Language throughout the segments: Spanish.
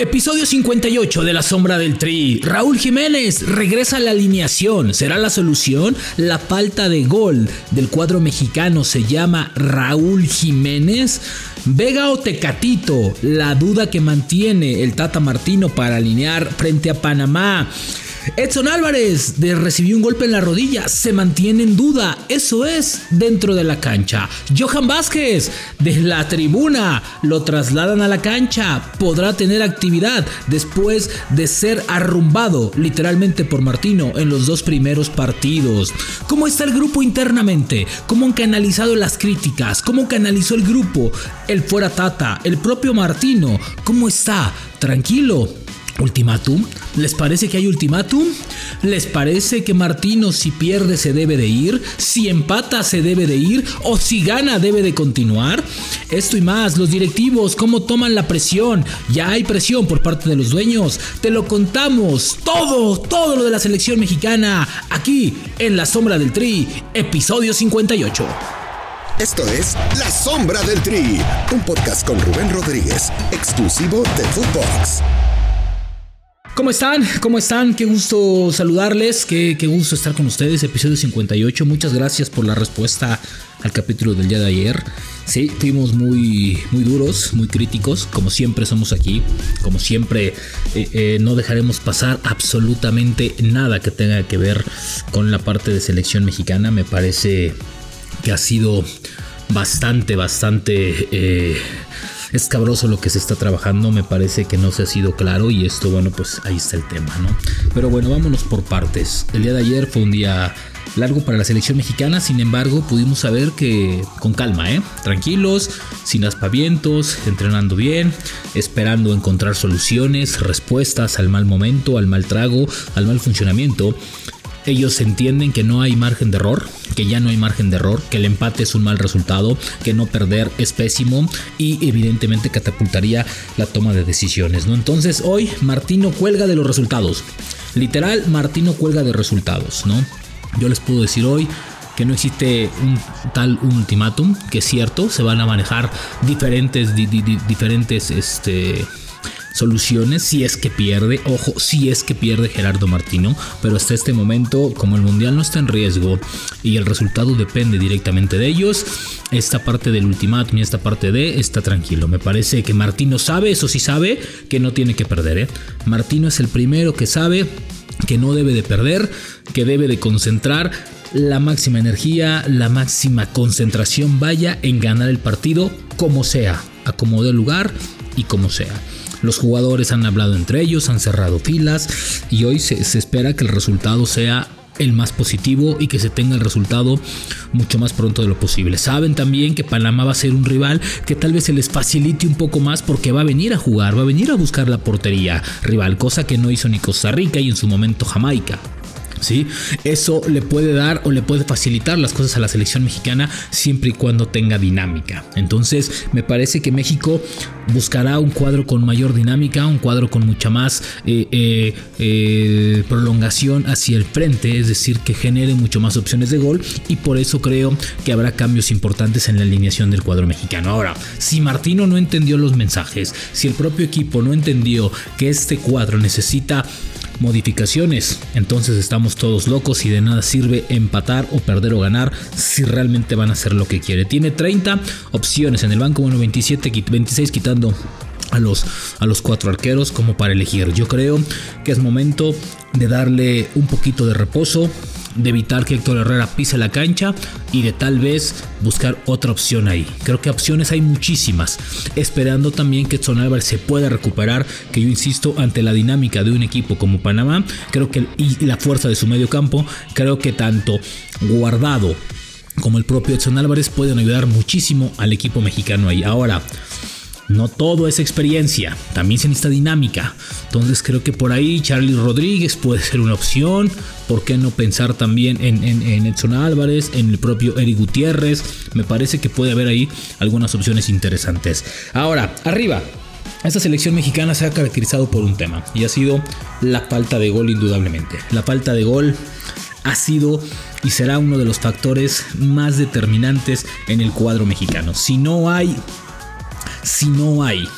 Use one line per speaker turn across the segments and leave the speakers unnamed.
Episodio 58 de La Sombra del Tri. Raúl Jiménez regresa a la alineación. ¿Será la solución? La falta de gol del cuadro mexicano se llama Raúl Jiménez. Vega o Tecatito, la duda que mantiene el Tata Martino para alinear frente a Panamá. Edson Álvarez de recibió un golpe en la rodilla, se mantiene en duda, eso es dentro de la cancha. Johan Vázquez de la tribuna lo trasladan a la cancha, podrá tener actividad después de ser arrumbado literalmente por Martino en los dos primeros partidos. ¿Cómo está el grupo internamente? ¿Cómo han canalizado las críticas? ¿Cómo canalizó el grupo? El fuera Tata, el propio Martino, ¿cómo está? Tranquilo, ¿Ultimátum? ¿Les parece que hay ultimátum? ¿Les parece que Martino si pierde se debe de ir? ¿Si empata se debe de ir? ¿O si gana debe de continuar? Esto y más, los directivos, cómo toman la presión. Ya hay presión por parte de los dueños. Te lo contamos todo, todo lo de la selección mexicana, aquí en La Sombra del Tri, episodio 58.
Esto es La Sombra del Tri, un podcast con Rubén Rodríguez, exclusivo de Footbox.
¿Cómo están? ¿Cómo están? Qué gusto saludarles, qué, qué, gusto estar con ustedes. Episodio 58. Muchas gracias por la respuesta al capítulo del día de ayer. Sí, fuimos muy, muy duros, muy críticos, como siempre somos aquí. Como siempre, eh, eh, no dejaremos pasar absolutamente nada que tenga que ver con la parte de selección mexicana. Me parece que ha sido bastante, bastante... Eh, escabroso lo que se está trabajando, me parece que no se ha sido claro y esto, bueno, pues ahí está el tema, ¿no? Pero bueno, vámonos por partes. El día de ayer fue un día largo para la selección mexicana, sin embargo pudimos saber que con calma, ¿eh? tranquilos, sin aspavientos, entrenando bien, esperando encontrar soluciones, respuestas al mal momento, al mal trago, al mal funcionamiento ellos entienden que no hay margen de error, que ya no hay margen de error, que el empate es un mal resultado, que no perder es pésimo y evidentemente catapultaría la toma de decisiones. ¿no? Entonces hoy Martino cuelga de los resultados. Literal, Martino cuelga de resultados. ¿no? Yo les puedo decir hoy que no existe un tal ultimátum, que es cierto, se van a manejar diferentes, diferentes este, soluciones si es que pierde, ojo, si es que pierde Gerardo Martino, pero hasta este momento, como el Mundial no está en riesgo y el resultado depende directamente de ellos, esta parte del ultimátum y esta parte de está tranquilo. Me parece que Martino sabe, eso sí sabe, que no tiene que perder. ¿eh? Martino es el primero que sabe que no debe de perder, que debe de concentrar la máxima energía, la máxima concentración vaya en ganar el partido como sea, acomode el lugar y como sea. Los jugadores han hablado entre ellos, han cerrado filas y hoy se, espera que el resultado sea el más positivo y que se tenga el resultado mucho más pronto de lo posible. Saben también que Panamá va a ser un rival que tal vez se les facilite un poco más porque va a venir a jugar, va a venir a buscar la portería rival, cosa que no hizo ni Costa Rica y en su momento Jamaica. ¿Sí? Eso le puede dar o le puede facilitar las cosas a la selección mexicana siempre y cuando tenga dinámica. Entonces, me parece que México buscará un cuadro con mayor dinámica, un cuadro con mucha más eh, eh, eh, prolongación hacia el frente, es decir, que genere mucho más opciones de gol y por eso creo que habrá cambios importantes en la alineación del cuadro mexicano. Ahora, si Martino no entendió los mensajes, si el propio equipo no entendió que este cuadro necesita modificaciones. Entonces estamos todos locos y de nada sirve empatar o perder o ganar si realmente van a hacer lo que quiere. Tiene 30 opciones en el banco, bueno, 27, 26 quitando a los, a los cuatro arqueros como para elegir. Yo creo que es momento de darle un poquito de reposo, de evitar que Héctor Herrera pise la cancha y de tal vez buscar otra opción ahí. Creo que opciones hay muchísimas, esperando también que Edson Álvarez se pueda recuperar, que yo insisto, ante la dinámica de un equipo como Panamá, creo que y la fuerza de su medio campo, creo que tanto Guardado como el propio Edson Álvarez pueden ayudar muchísimo al equipo mexicano ahí. Ahora, no todo es experiencia, también se necesita dinámica. Entonces creo que por ahí Charlie Rodríguez puede ser una opción. ¿Por qué no pensar también en, Edson Álvarez, en el propio Eric Gutiérrez? Me parece que puede haber ahí algunas opciones interesantes. Ahora, arriba. Esta selección mexicana se ha caracterizado por un tema y ha sido la falta de gol indudablemente. La falta de gol ha sido y será uno de los factores más determinantes en el cuadro mexicano. Si no hay si no hay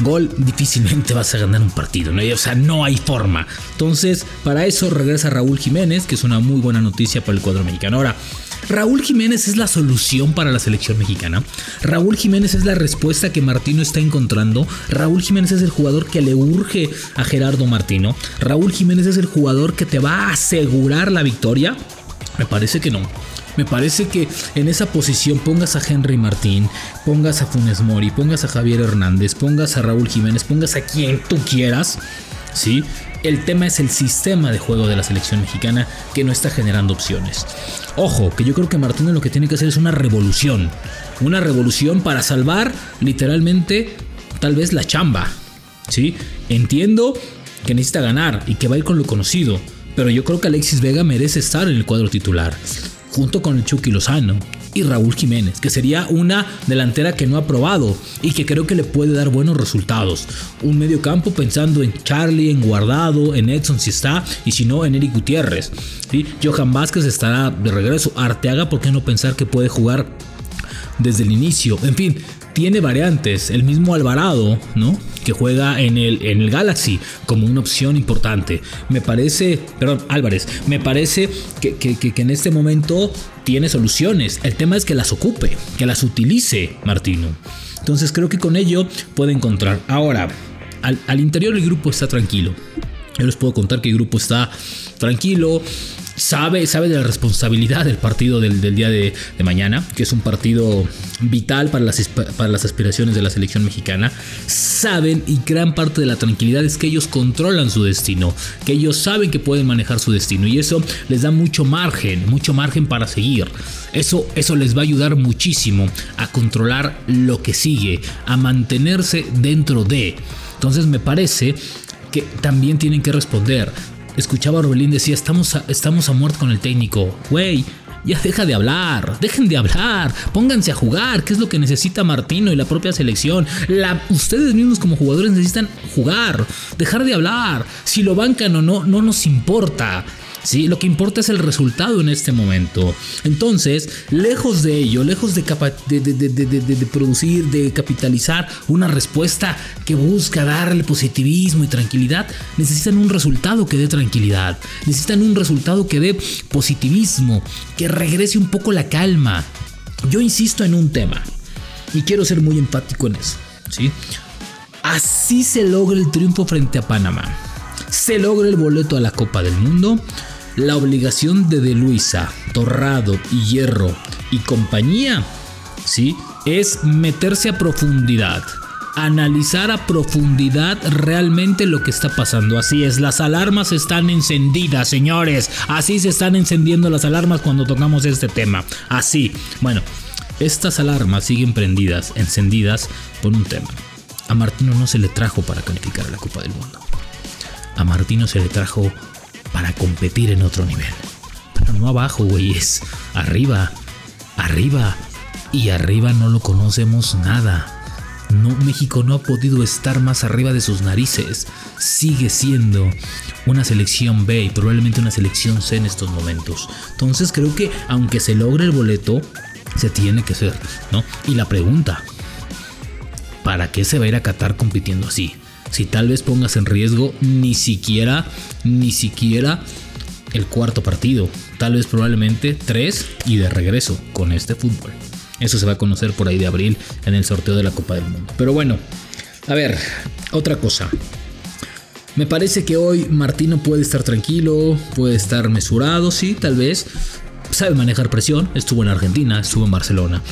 gol, difícilmente vas a ganar un partido, ¿no? O sea, no hay forma. Entonces, para eso regresa Raúl Jiménez, que es una muy buena noticia para el cuadro mexicano. Ahora, Raúl Jiménez es la solución para la selección mexicana. Raúl Jiménez es la respuesta que Martino está encontrando. Raúl Jiménez es el jugador que le urge a Gerardo Martino. Raúl Jiménez es el jugador que te va a asegurar la victoria. Me parece que no. Me parece que en esa posición pongas a Henry Martín, pongas a Funes Mori, pongas a Javier Hernández, pongas a Raúl Jiménez, pongas a quien tú quieras, ¿sí? El tema es el sistema de juego de la selección mexicana que no está generando opciones. Ojo, que yo creo que Martínez lo que tiene que hacer es una revolución. Una revolución para salvar literalmente tal vez la chamba. ¿Sí? Entiendo que necesita ganar y que va a ir con lo conocido. Pero yo creo que Alexis Vega merece estar en el cuadro titular. Junto con el Chucky Lozano y Raúl Jiménez, que sería una delantera que no ha probado y que creo que le puede dar buenos resultados. Un medio campo pensando en Charlie, en Guardado, en Edson si está, y si no, en Eric Gutiérrez. Johan Vázquez estará de regreso. Arteaga, ¿por qué no pensar que puede jugar desde el inicio? En fin, tiene variantes. El mismo Alvarado, ¿no? Que juega en el, en el Galaxy como una opción importante. Me parece, perdón, Álvarez, me parece que, que en este momento tiene soluciones. El tema es que las ocupe, que las utilice Martino. Entonces creo que con ello puede encontrar. Ahora, al, interior el grupo está tranquilo. Yo les puedo contar que el grupo está tranquilo, sabe, de la responsabilidad del partido del, día de, mañana, que es un partido vital para las, para las aspiraciones de la selección mexicana. Saben y gran parte de la tranquilidad es que ellos controlan su destino, que ellos saben que pueden manejar su destino y eso les da mucho margen, mucho margen para seguir. Eso, eso les va a ayudar muchísimo a controlar lo que sigue, a mantenerse dentro de. Entonces me parece que también tienen que responder escuchaba a Orbelín decía, estamos a, estamos a muerte con el técnico. Güey, ya deja de hablar, dejen de hablar, pónganse a jugar, que es lo que necesita Martino y la propia selección. Ustedes mismos como jugadores necesitan jugar, dejar de hablar. Si lo bancan o no, no nos importa. ¿Sí? Lo que importa es el resultado en este momento. Entonces, lejos de ello, lejos de, producir, de capitalizar una respuesta que busca darle positivismo y tranquilidad, necesitan un resultado que dé tranquilidad, necesitan un resultado que dé positivismo, que regrese un poco la calma. Yo insisto en un tema y quiero ser muy empático en eso, ¿sí? Así se logra el triunfo frente a Panamá. Se logra el boleto a la Copa del Mundo la obligación de De Luisa, Torrado y Hierro y compañía, ¿sí? Es meterse a profundidad, analizar a profundidad realmente lo que está pasando. Así es, las alarmas están encendidas, señores. Así se están encendiendo las alarmas cuando tocamos este tema. Así. Bueno, estas alarmas siguen prendidas, encendidas por un tema. A Martino no se le trajo para calificar a la Copa del Mundo. A Martino se le trajo para competir en otro nivel. Pero no abajo, güey, es arriba, arriba. Y arriba no lo conocemos nada. No, México no ha podido estar más arriba de sus narices. Sigue siendo una selección B y probablemente una selección C en estos momentos. Entonces creo que aunque se logre el boleto, se tiene que ser, ¿no? Y la pregunta, ¿para qué se va a ir a Qatar compitiendo así? Si tal vez pongas en riesgo ni siquiera, ni siquiera el cuarto partido, tal vez probablemente tres y de regreso con este fútbol. Eso se va a conocer por ahí de abril en el sorteo de la Copa del Mundo. Pero bueno, a ver, otra cosa. Me parece que hoy Martino puede estar tranquilo, puede estar mesurado, sí, tal vez. Sabe manejar presión, estuvo en Argentina, estuvo en Barcelona,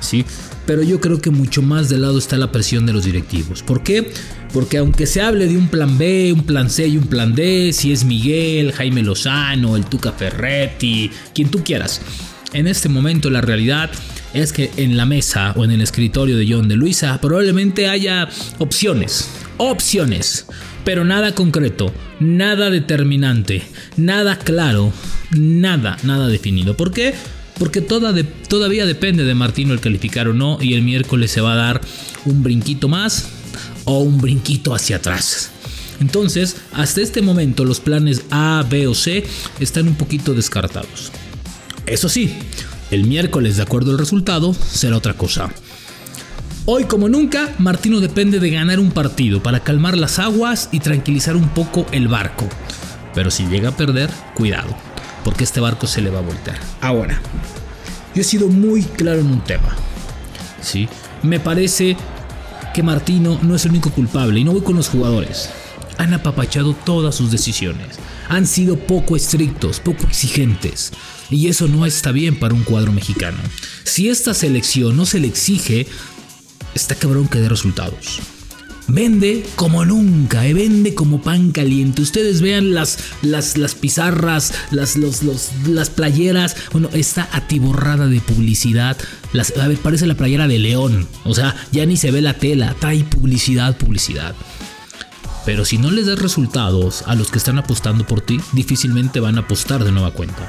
sí. Pero yo creo que mucho más de lado está la presión de los directivos. ¿Por qué? Porque aunque se hable de un plan B, un plan C y un plan D, si es Miguel, Jaime Lozano, el Tuca Ferretti, quien tú quieras, en este momento la realidad es que en la mesa o en el escritorio de John de Luisa probablemente haya opciones, opciones, pero nada concreto, nada determinante, nada claro, nada, nada definido. ¿Por qué? Porque todavía depende de Martino el calificar o no y el miércoles se va a dar un brinquito más o un brinquito hacia atrás. Entonces, hasta este momento los planes A, B o C están un poquito descartados. Eso sí, el miércoles, de acuerdo al resultado, será otra cosa. Hoy como nunca, Martino depende de ganar un partido para calmar las aguas y tranquilizar un poco el barco. Pero si llega a perder, cuidado, porque este barco se le va a voltear. Ahora, yo he sido muy claro en un tema. ¿sí? Me parece que Martino no es el único culpable y no voy con los jugadores. Han apapachado todas sus decisiones. Han sido poco estrictos, poco exigentes. Y eso no está bien para un cuadro mexicano. Si esta selección no se le exige, está cabrón que dé resultados. Vende como nunca, eh, vende como pan caliente. Ustedes vean las, las, las pizarras, las, las playeras. Bueno, está atiborrada de publicidad. Las, a ver, parece la playera de León. O sea, ya ni se ve la tela. Trae publicidad, publicidad. Pero si no les das resultados a los que están apostando por ti, difícilmente van a apostar de nueva cuenta.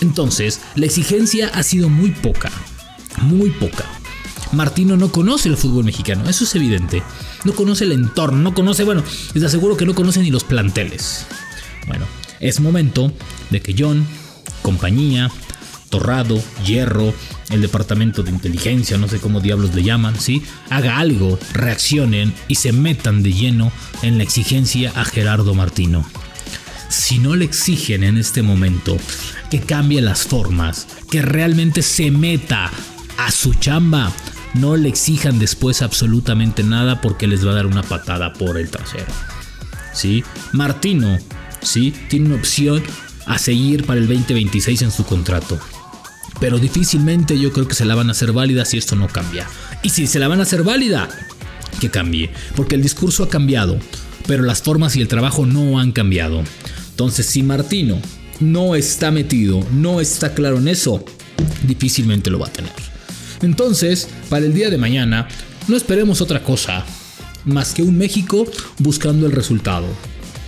Entonces, la exigencia ha sido muy poca. Muy poca. Martino no conoce el fútbol mexicano, eso es evidente. No conoce el entorno, no conoce, bueno, les aseguro que no conoce ni los planteles. Bueno, es momento de que John, compañía, Torrado, Hierro, el departamento de inteligencia, no sé cómo diablos le llaman, ¿sí? Haga algo, reaccionen y se metan de lleno en la exigencia a Gerardo Martino. Si no le exigen en este momento que cambie las formas, que realmente se meta a su chamba, no le exijan después absolutamente nada porque les va a dar una patada por el trasero. ¿Sí? Martino, ¿sí? Tiene una opción a seguir para el 2026 en su contrato. Pero difícilmente yo creo que se la van a hacer válida si esto no cambia. Y si se la van a hacer válida, que cambie. Porque el discurso ha cambiado, pero las formas y el trabajo no han cambiado. Entonces, si Martino no está metido, no está claro en eso, difícilmente lo va a tener. Entonces, para el día de mañana, no esperemos otra cosa más que un México buscando el resultado.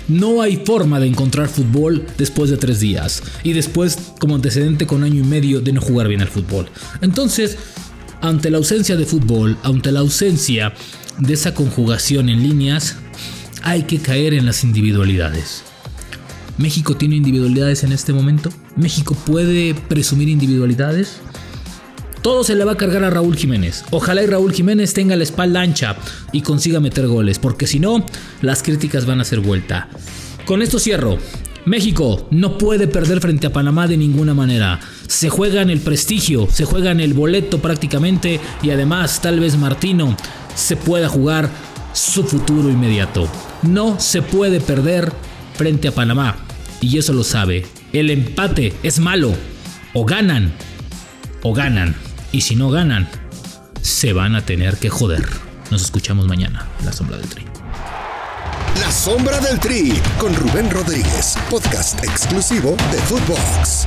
No hay forma de encontrar fútbol después de tres días y después como antecedente con año y medio de no jugar bien al fútbol. Entonces, ante la ausencia de fútbol, ante la ausencia de esa conjugación en líneas, hay que caer en las individualidades. ¿México tiene individualidades en este momento? ¿México puede presumir individualidades? Todo se le va a cargar a Raúl Jiménez. Ojalá y Raúl Jiménez tenga la espalda ancha y consiga meter goles, porque si no, las críticas van a ser vuelta. Con esto cierro. México no puede perder frente a Panamá de ninguna manera. Se juega en el prestigio, se juega en el boleto prácticamente y además tal vez Martino se pueda jugar su futuro inmediato. No se puede perder frente a Panamá y eso lo sabe. El empate es malo. O ganan o ganan. Y si no ganan, se van a tener que joder. Nos escuchamos mañana. La sombra del tri.
La sombra del tri con Rubén Rodríguez, podcast exclusivo de Footbox.